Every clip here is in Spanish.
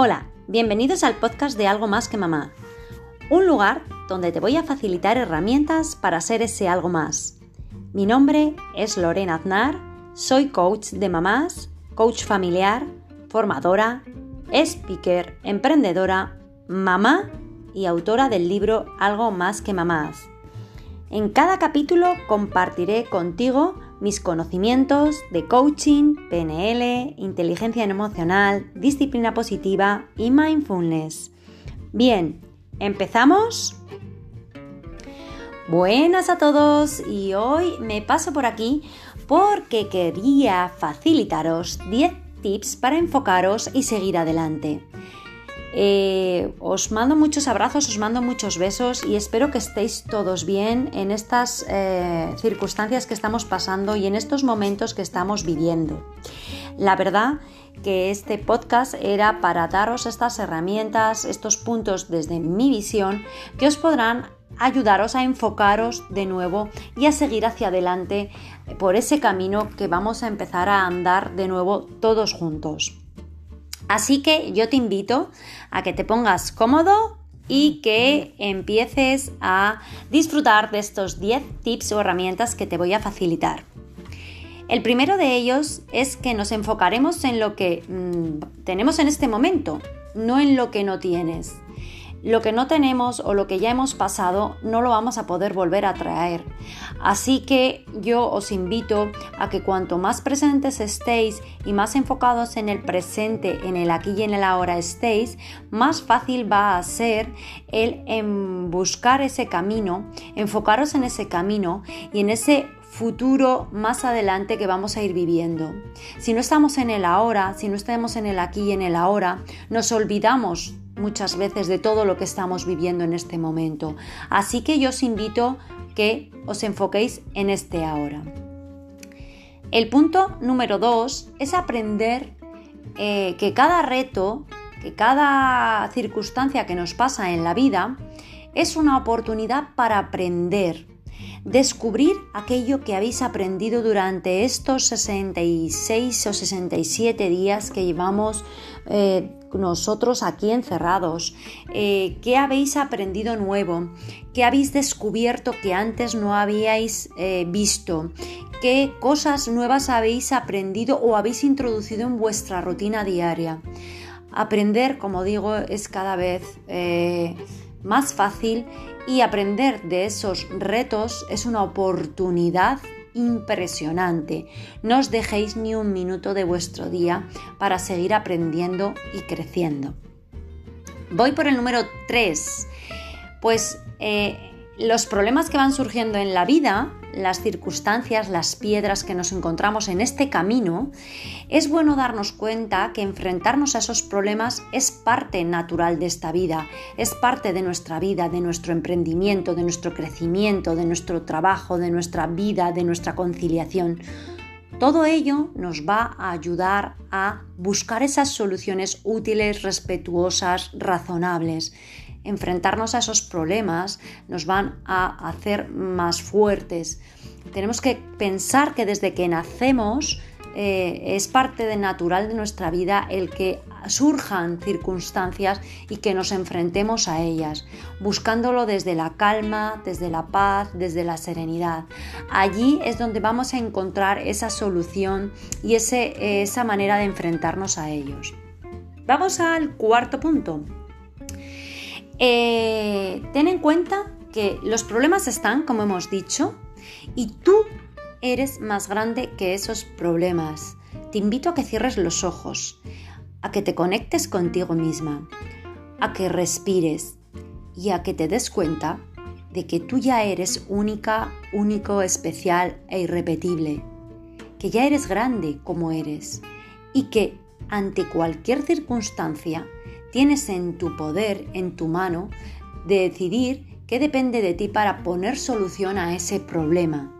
Hola, bienvenidos al podcast de Algo más que mamá, un lugar donde te voy a facilitar herramientas para ser ese algo más. Mi nombre es Lorena Aznar, soy coach de mamás, coach familiar, formadora, speaker, emprendedora, mamá y autora del libro Algo más que mamás. En cada capítulo compartiré contigo mis conocimientos de coaching, PNL, inteligencia emocional, disciplina positiva y mindfulness. Bien, ¿empezamos? Buenas a todos y hoy me paso por aquí porque quería facilitaros 10 tips para enfocaros y seguir adelante. Eh, os mando muchos abrazos, os mando muchos besos y espero que estéis todos bien en estas eh, circunstancias que estamos pasando y en estos momentos que estamos viviendo. La verdad que este podcast era para daros estas herramientas, estos puntos desde mi visión que os podrán ayudaros a enfocaros de nuevo y a seguir hacia adelante por ese camino que vamos a empezar a andar de nuevo todos juntos. Así que yo te invito a que te pongas cómodo y que empieces a disfrutar de estos 10 tips o herramientas que te voy a facilitar. El primero de ellos es que nos enfocaremos en lo que mm, tenemos en este momento, no en lo que no tienes. Lo que no tenemos o lo que ya hemos pasado no lo vamos a poder volver a traer. Así que yo os invito a que cuanto más presentes estéis y más enfocados en el presente, en el aquí y en el ahora estéis, más fácil va a ser el buscar ese camino, enfocaros en ese camino y en ese futuro más adelante que vamos a ir viviendo. Si no estamos en el ahora, si no estamos en el aquí y en el ahora, nos olvidamos muchas veces de todo lo que estamos viviendo en este momento. Así que yo os invito que os enfoquéis en este ahora. El punto número dos es aprender eh, que cada reto, que cada circunstancia que nos pasa en la vida es una oportunidad para aprender, descubrir aquello que habéis aprendido durante estos 66 o 67 días que llevamos eh, nosotros aquí encerrados? Eh, ¿Qué habéis aprendido nuevo? ¿Qué habéis descubierto que antes no habíais eh, visto? ¿Qué cosas nuevas habéis aprendido o habéis introducido en vuestra rutina diaria? Aprender, como digo, es cada vez más fácil y aprender de esos retos es una oportunidad impresionante. No os dejéis ni un minuto de vuestro día para seguir aprendiendo y creciendo. Voy por el número 3. Pues eh, los problemas que van surgiendo en la vida las circunstancias, las piedras que nos encontramos en este camino, es bueno darnos cuenta que enfrentarnos a esos problemas es parte natural de esta vida, es parte de nuestra vida, de nuestro emprendimiento, de nuestro crecimiento, de nuestro trabajo, de nuestra vida, de nuestra conciliación. Todo ello nos va a ayudar a buscar esas soluciones útiles, respetuosas, razonables enfrentarnos a esos problemas nos van a hacer más fuertes. Tenemos que pensar que desde que nacemos eh, es parte de natural de nuestra vida el que surjan circunstancias y que nos enfrentemos a ellas, buscándolo desde la calma, desde la paz, desde la serenidad. Allí es donde vamos a encontrar esa solución y esa manera de enfrentarnos a ellos. Vamos al cuarto punto, eh, ten en cuenta que los problemas están, como hemos dicho, y tú eres más grande que esos problemas. Te invito a que cierres los ojos, a que te conectes contigo misma, a que respires y a que te des cuenta de que tú ya eres única, único, especial e irrepetible, que ya eres grande como eres y que ante cualquier circunstancia Tienes en tu poder, en tu mano, de decidir qué depende de ti para poner solución a ese problema.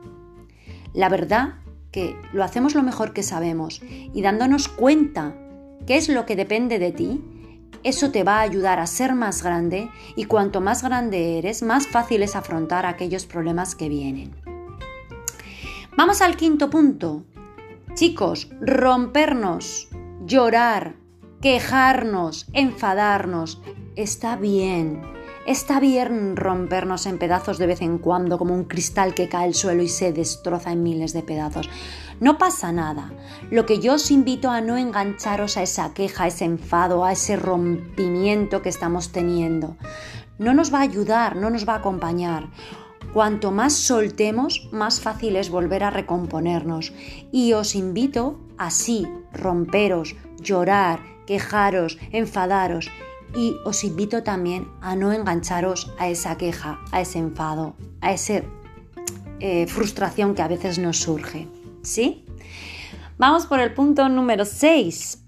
La verdad que lo hacemos lo mejor que sabemos y dándonos cuenta qué es lo que depende de ti, eso te va a ayudar a ser más grande y cuanto más grande eres, más fácil es afrontar aquellos problemas que vienen. Vamos al quinto punto. Chicos, rompernos, llorar, quejarnos, enfadarnos. Está bien. Está bien rompernos en pedazos de vez en cuando como un cristal que cae al suelo y se destroza en miles de pedazos. No pasa nada. Lo que yo os invito a no engancharos a esa queja, a ese enfado, a ese rompimiento que estamos teniendo. No nos va a ayudar, no nos va a acompañar. Cuanto más soltemos, más fácil es volver a recomponernos. Y os invito así, romperos, llorar, quejaros, enfadaros y os invito también a no engancharos a esa queja, a ese enfado, a esa eh, frustración que a veces nos surge. ¿Sí? Vamos por el punto número 6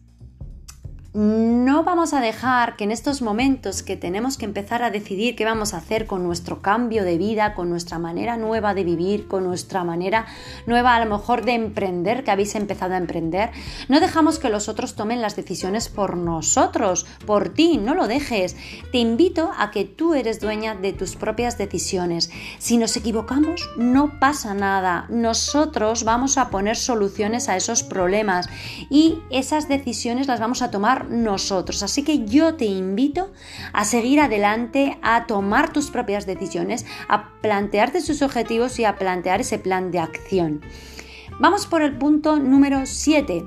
no vamos a dejar que en estos momentos que tenemos que empezar a decidir qué vamos a hacer con nuestro cambio de vida, con nuestra manera nueva de vivir, con nuestra manera nueva a lo mejor de emprender, que habéis empezado a emprender, no dejamos que los otros tomen las decisiones por nosotros, por ti, no lo dejes. Te invito a que tú eres dueña de tus propias decisiones. Si nos equivocamos, no pasa nada. Nosotros vamos a poner soluciones a esos problemas y esas decisiones las vamos a tomar nosotros. Así que yo te invito a seguir adelante, a tomar tus propias decisiones, a plantearte sus objetivos y a plantear ese plan de acción. Vamos por el punto número 7.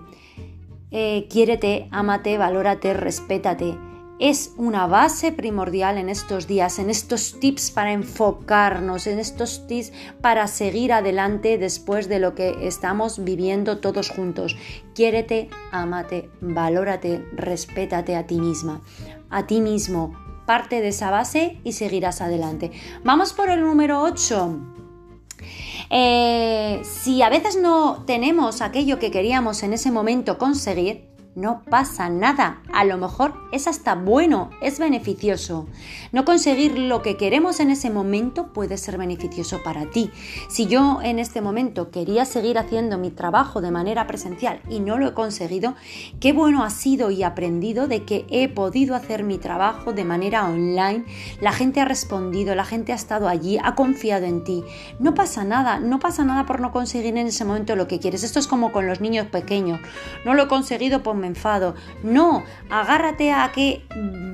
Eh, quiérete, ámate, valórate, respétate es una base primordial en estos días, en estos tips para enfocarnos, en estos tips para seguir adelante después de lo que estamos viviendo todos juntos. Quiérete, amate, valórate, respétate a ti misma, a ti mismo. Parte de esa base y seguirás adelante. Vamos por el número 8. Eh, si a veces no tenemos aquello que queríamos en ese momento conseguir, no pasa nada. A lo mejor es hasta bueno, es beneficioso. No conseguir lo que queremos en ese momento puede ser beneficioso para ti. Si yo en este momento quería seguir haciendo mi trabajo de manera presencial y no lo he conseguido, qué bueno ha sido y aprendido de que he podido hacer mi trabajo de manera online. La gente ha respondido, la gente ha estado allí, ha confiado en ti. No pasa nada, no pasa nada por no conseguir en ese momento lo que quieres. Esto es como con los niños pequeños. No lo he conseguido, enfado. No, agárrate a qué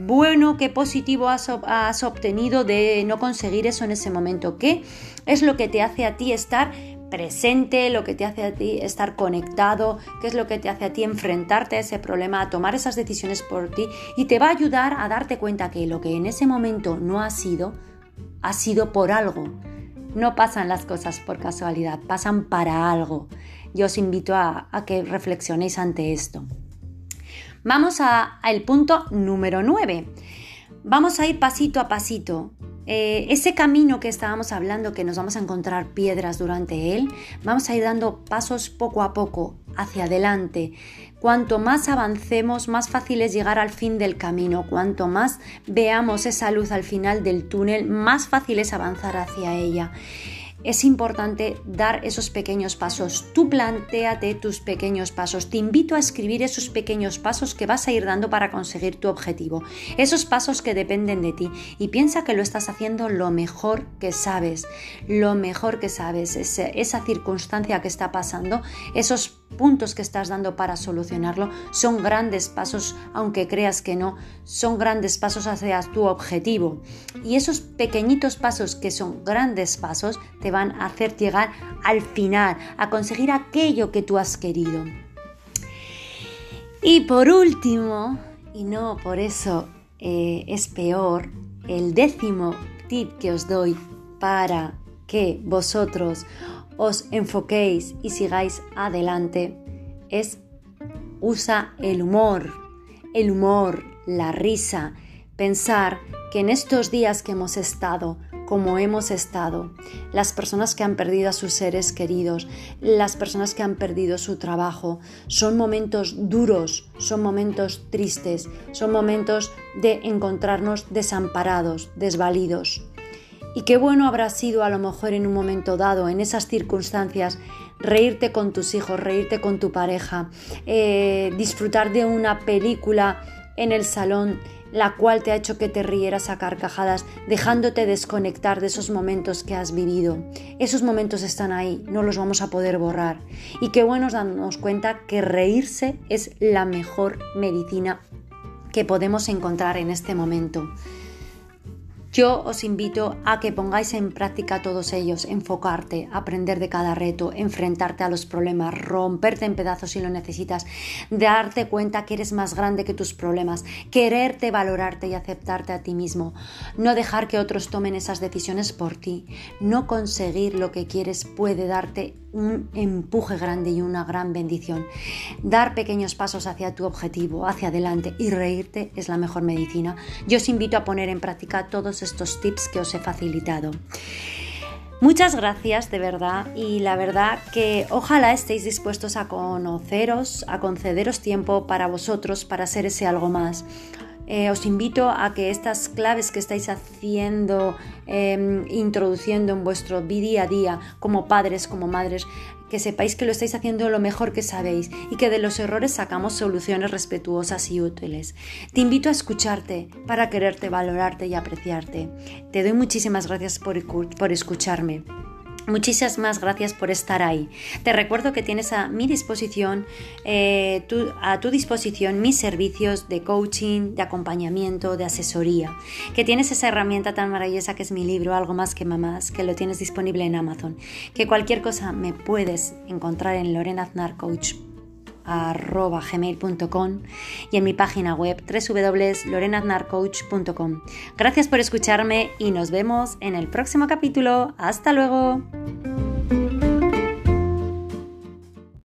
bueno, qué positivo has, obtenido de no conseguir eso en ese momento. ¿Qué es lo que te hace a ti estar presente, lo que te hace a ti estar conectado, qué es lo que te hace a ti enfrentarte a ese problema, a tomar esas decisiones por ti y te va a ayudar a darte cuenta que lo que en ese momento no ha sido, ha sido por algo. No pasan las cosas por casualidad, pasan para algo. Yo os invito a que reflexionéis ante esto. Vamos al punto número 9. Vamos a ir pasito a pasito. Eh, ese camino que estábamos hablando, que nos vamos a encontrar piedras durante él, vamos a ir dando pasos poco a poco hacia adelante. Cuanto más avancemos, más fácil es llegar al fin del camino. Cuanto más veamos esa luz al final del túnel, más fácil es avanzar hacia ella es importante dar esos pequeños pasos. Tú planteate tus pequeños pasos. Te invito a escribir esos pequeños pasos que vas a ir dando para conseguir tu objetivo. Esos pasos que dependen de ti. Y piensa que lo estás haciendo lo mejor que sabes. Lo mejor que sabes. esa circunstancia que está pasando, esos puntos que estás dando para solucionarlo son grandes pasos, aunque creas que no, son grandes pasos hacia tu objetivo. Y esos pequeñitos pasos que son grandes pasos te van a hacer llegar al final, a conseguir aquello que tú has querido. Y por último, y no por eso eh, es peor, el décimo tip que os doy para que vosotros os enfoquéis y sigáis adelante es usa el humor, el humor, la risa, pensar que en estos días que hemos estado, como hemos estado, las personas que han perdido a sus seres queridos, las personas que han perdido su trabajo, son momentos duros, son momentos tristes, son momentos de encontrarnos desamparados, desvalidos. Y qué bueno habrá sido a lo mejor en un momento dado, en esas circunstancias, reírte con tus hijos, reírte con tu pareja, eh, disfrutar de una película en el salón la cual te ha hecho que te rieras a carcajadas, dejándote desconectar de esos momentos que has vivido. Esos momentos están ahí, no los vamos a poder borrar. Y qué bueno darnos cuenta que reírse es la mejor medicina que podemos encontrar en este momento. Yo os invito a que pongáis en práctica todos ellos, enfocarte, aprender de cada reto, enfrentarte a los problemas, romperte en pedazos si lo necesitas, darte cuenta que eres más grande que tus problemas, quererte, valorarte y aceptarte a ti mismo, no dejar que otros tomen esas decisiones por ti, no conseguir lo que quieres puede darte un empuje grande y una gran bendición. Dar pequeños pasos hacia tu objetivo, hacia adelante y reírte es la mejor medicina. Yo os invito a poner en práctica todos estos tips que os he facilitado. Muchas gracias de verdad y la verdad que ojalá estéis dispuestos a conoceros, a concederos tiempo para vosotros, para ser ese algo más. Eh, os invito a que estas claves que estáis haciendo, em, introduciendo en vuestro día a día como padres, como madres, que sepáis que lo estáis haciendo lo mejor que sabéis y que de los errores sacamos soluciones respetuosas y útiles. Te invito a escucharte para quererte, valorarte y apreciarte. Te doy muchísimas gracias por, por escucharme. Muchísimas gracias por estar ahí. Te recuerdo que tienes a mi disposición, eh, a tu disposición mis servicios de coaching, de acompañamiento, de asesoría. Que tienes esa herramienta tan maravillosa que es mi libro, Algo más que mamás, que lo tienes disponible en Amazon. Que cualquier cosa me puedes encontrar en lorenaznarcoach.com y en mi página web www.lorenaznarcoach.com. Gracias por escucharme y nos vemos en el próximo capítulo. Hasta luego.